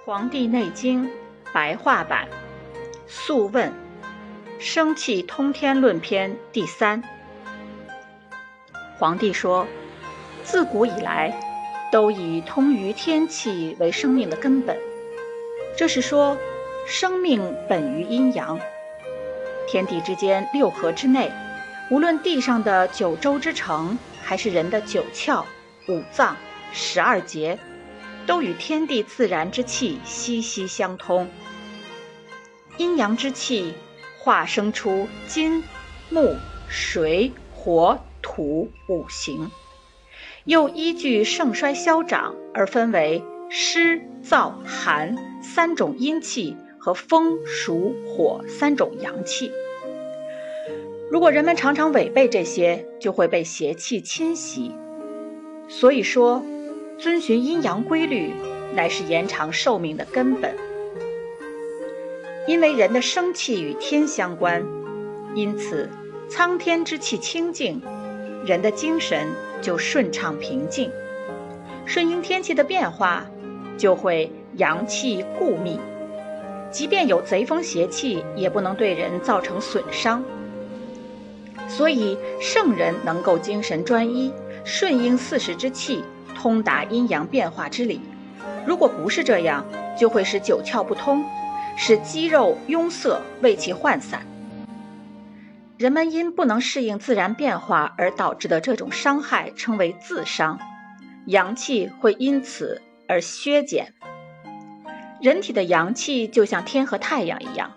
《黄帝内经》白话版，《素问·生气通天论篇》第三。皇帝说：“自古以来，都以通于天气为生命的根本。这是说，生命本于阴阳。天地之间六合之内，无论地上的九州之城，还是人的九窍、五脏、十二节。”都与天地自然之气息息相通。阴阳之气化生出金、木、水、火、土五行，又依据盛衰消长而分为湿、燥、寒三种阴气和风、暑、火三种阳气。如果人们常常违背这些，就会被邪气侵袭。所以说。遵循阴阳规律，乃是延长寿命的根本。因为人的生气与天相关，因此苍天之气清净，人的精神就顺畅平静。顺应天气的变化，就会阳气固密，即便有贼风邪气，也不能对人造成损伤。所以圣人能够精神专一，顺应四时之气。通达阴阳变化之理，如果不是这样，就会使九窍不通，使肌肉壅塞，胃气涣散。人们因不能适应自然变化而导致的这种伤害，称为自伤，阳气会因此而削减。人体的阳气就像天和太阳一样，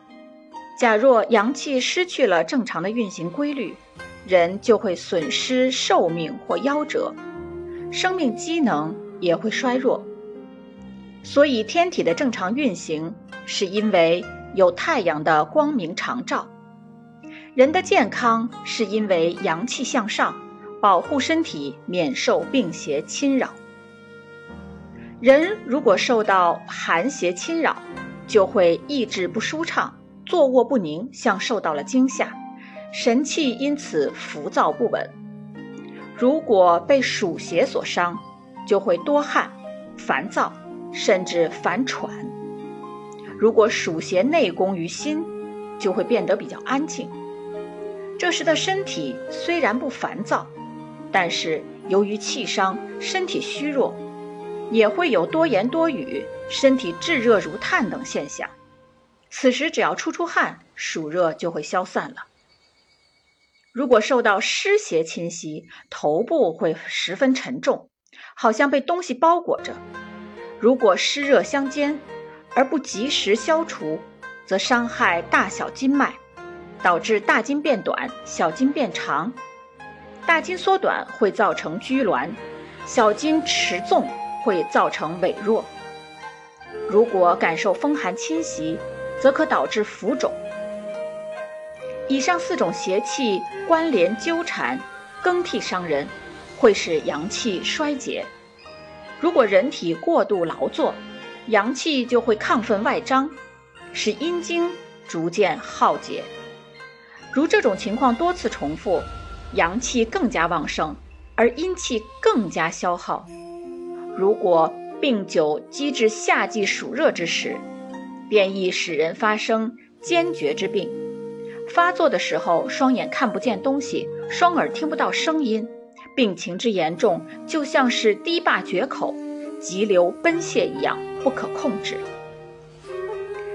假若阳气失去了正常的运行规律，人就会损失寿命或夭折。生命机能也会衰弱，所以天体的正常运行是因为有太阳的光明常照。人的健康是因为阳气向上，保护身体免受病邪侵扰。人如果受到寒邪侵扰，就会意志不舒畅，坐卧不宁，像受到了惊吓，神气因此浮躁不稳。如果被暑邪所伤，就会多汗、烦躁，甚至烦喘。如果暑邪内攻于心，就会变得比较安静。这时的身体虽然不烦躁，但是由于气伤，身体虚弱，也会有多言多语、身体炙热如炭等现象。此时只要出出汗，暑热就会消散了。如果受到湿邪侵袭，头部会十分沉重，好像被东西包裹着。如果湿热相间而不及时消除，则伤害大小经脉，导致大筋变短，小筋变长。大筋缩短会造成拘挛，小筋持重会造成痿弱。如果感受风寒侵袭，则可导致浮肿。以上四种邪气关联纠缠，更替伤人，会使阳气衰竭。如果人体过度劳作，阳气就会亢奋外张，使阴经逐渐耗竭。如这种情况多次重复，阳气更加旺盛，而阴气更加消耗。如果病久积至夏季暑热之时，便易使人发生坚决之病。发作的时候，双眼看不见东西，双耳听不到声音，病情之严重，就像是堤坝决口，急流奔泻一样，不可控制。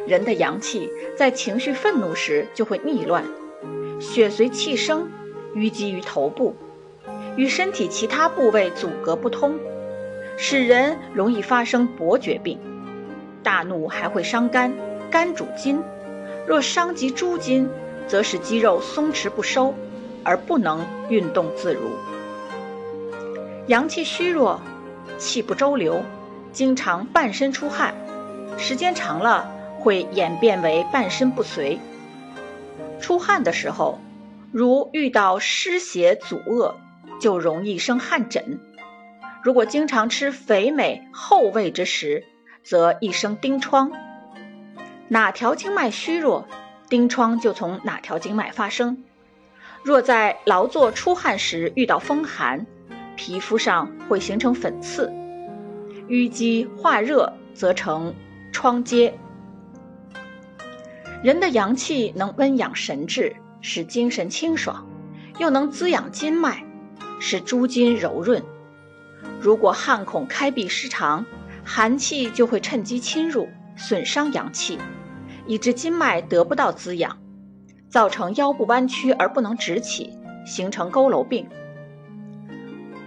人的阳气在情绪愤怒时就会逆乱，血随气生，淤积于头部，与身体其他部位阻隔不通，使人容易发生伯爵病。大怒还会伤肝，肝主筋，若伤及诸筋。则使肌肉松弛不收，而不能运动自如。阳气虚弱，气不周流，经常半身出汗，时间长了会演变为半身不遂。出汗的时候，如遇到湿邪阻遏，就容易生汗疹。如果经常吃肥美厚味之食，则易生丁疮。哪条经脉虚弱？丁疮就从哪条经脉发生？若在劳作出汗时遇到风寒，皮肤上会形成粉刺；淤积化热则成疮疖。人的阳气能温养神志，使精神清爽，又能滋养筋脉，使诸筋柔润。如果汗孔开闭失常，寒气就会趁机侵入，损伤阳气，以致筋脉得不到滋养，造成腰部弯曲而不能直起，形成佝偻病。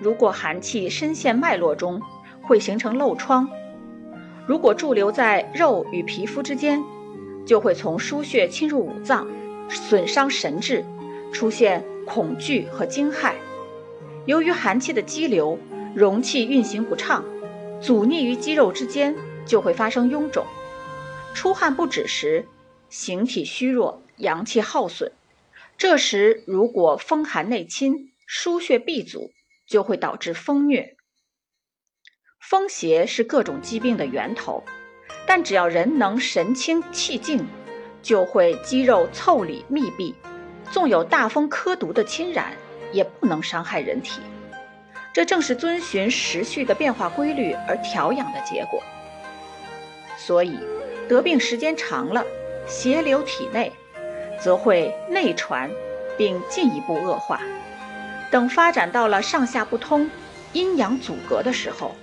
如果寒气深陷脉络中，会形成漏疮；如果驻留在肉与皮肤之间，就会从腧穴侵入五脏，损伤神志，出现恐惧和惊骇。由于寒气的积留，容器运行不畅，阻逆于肌肉之间，就会发生臃肿。出汗不止时，形体虚弱，阳气耗损。这时如果风寒内侵，腧穴闭阻，就会导致风虐。风邪是各种疾病的源头。但只要人能神清气静，就会肌肉腠理密闭，纵有大风苛毒的侵染，也不能伤害人体。这正是遵循时序的变化规律而调养的结果。所以，得病时间长了，邪流体内，则会内传，并进一步恶化。等发展到了上下不通、阴阳阻隔的时候，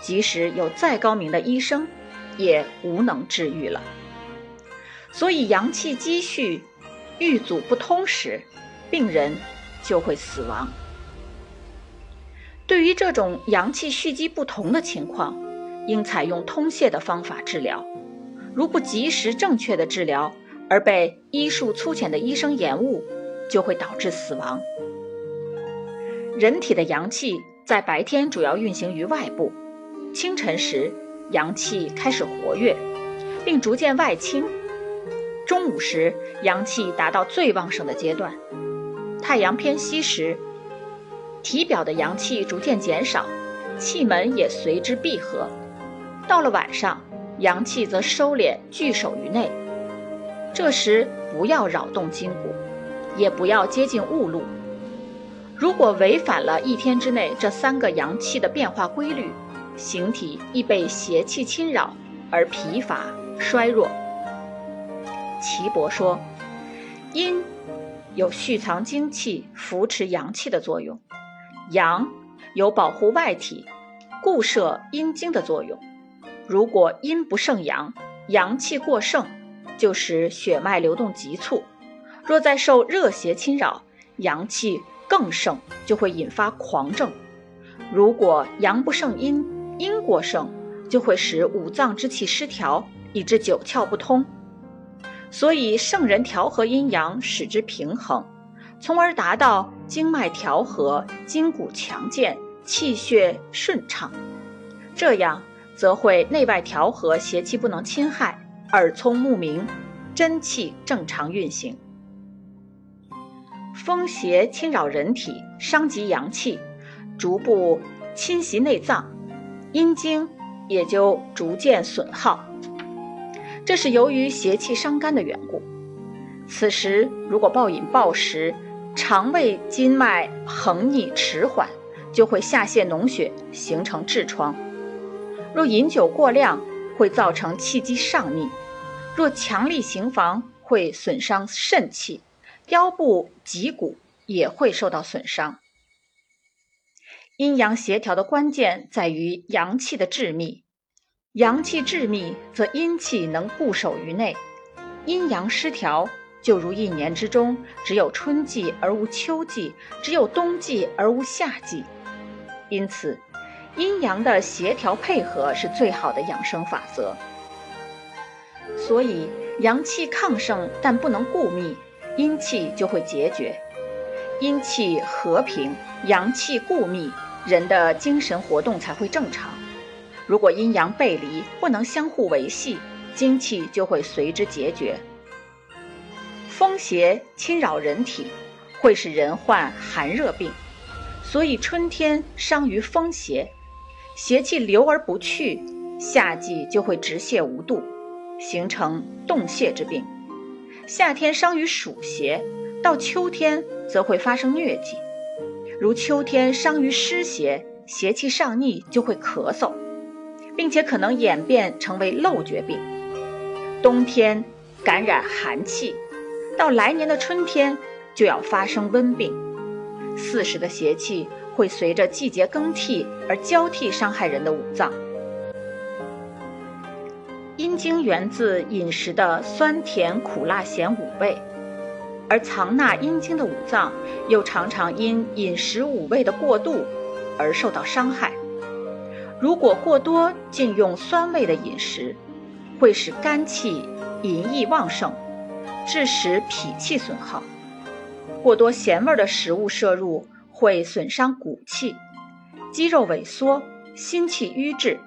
即使有再高明的医生，也无能治愈了，所以阳气积蓄、郁阻不通时，病人就会死亡。对于这种阳气蓄积不同的情况，应采用通泄的方法治疗。如不及时正确的治疗，而被医术粗浅的医生延误，就会导致死亡。人体的阳气在白天主要运行于外部，清晨时。阳气开始活跃，并逐渐外倾。中午时，阳气达到最旺盛的阶段；太阳偏西时，体表的阳气逐渐减少，气门也随之闭合。到了晚上，阳气则收敛聚守于内。这时不要扰动筋骨，也不要接近雾露。如果违反了一天之内这三个阳气的变化规律，形体易被邪气侵扰而疲乏衰弱。岐伯说，阴有蓄藏精气、扶持阳气的作用，阳有保护外体、固摄阴精的作用。如果阴不胜阳，阳气过盛，就使血脉流动急促；若再受热邪侵扰，阳气更盛，就会引发狂症。如果阳不胜阴，阴过盛，就会使五脏之气失调，以致九窍不通。所以圣人调和阴阳，使之平衡，从而达到经脉调和、筋骨强健、气血顺畅。这样则会内外调和，邪气不能侵害，耳聪目明，真气正常运行。风邪侵扰人体，伤及阳气，逐步侵袭内脏。阴经也就逐渐损耗，这是由于邪气伤肝的缘故。此时如果暴饮暴食，肠胃经脉横逆迟缓，就会下泄脓血，形成痔疮。若饮酒过量，会造成气机上逆；若强力行房，会损伤肾气，腰部脊骨也会受到损伤。阴阳协调的关键在于阳气的致密，阳气致密，则阴气能固守于内；阴阳失调，就如一年之中只有春季而无秋季，只有冬季而无夏季。因此，阴阳的协调配合是最好的养生法则。所以，阳气亢盛但不能固密，阴气就会结绝；阴气和平，阳气固密。人的精神活动才会正常。如果阴阳背离，不能相互维系，精气就会随之结绝。风邪侵扰人体，会使人患寒热病，所以春天伤于风邪，邪气流而不去，夏季就会直泻无度，形成冻泻之病；夏天伤于暑邪，到秋天则会发生疟疾。如秋天伤于湿邪，邪气上逆就会咳嗽；并且可能演变成为漏绝病。冬天感染寒气，到来年的春天就要发生温病。四时的邪气会随着季节更替而交替伤害人的五脏。阴经源自饮食的酸甜苦辣咸五味，而藏纳阴经的五脏又常常因饮食五味的过度而受到伤害。如果过多禁用酸味的饮食，会使肝气淫逸旺盛，致使脾气损耗；过多咸味的食物摄入会损伤骨气，肌肉萎缩，心气瘀滞；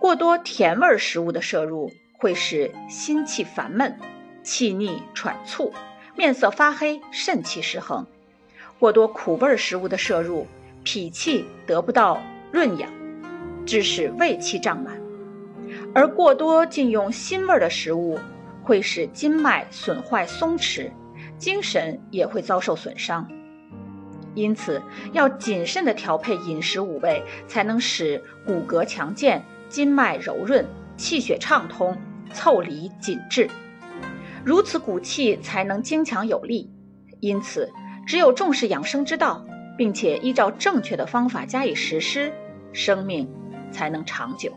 过多甜味食物的摄入会使心气烦闷，气逆喘促，面色发黑，肾气失衡；过多苦味食物的摄入，脾气得不到润养。致使胃气胀满，而过多禁用辛味的食物，会使筋脉损坏松弛，精神也会遭受损伤。因此，要谨慎地调配饮食五味，才能使骨骼强健、筋脉柔润、气血畅通、腠理紧致，如此骨气才能精强有力。因此，只有重视养生之道，并且依照正确的方法加以实施，生命。才能长久。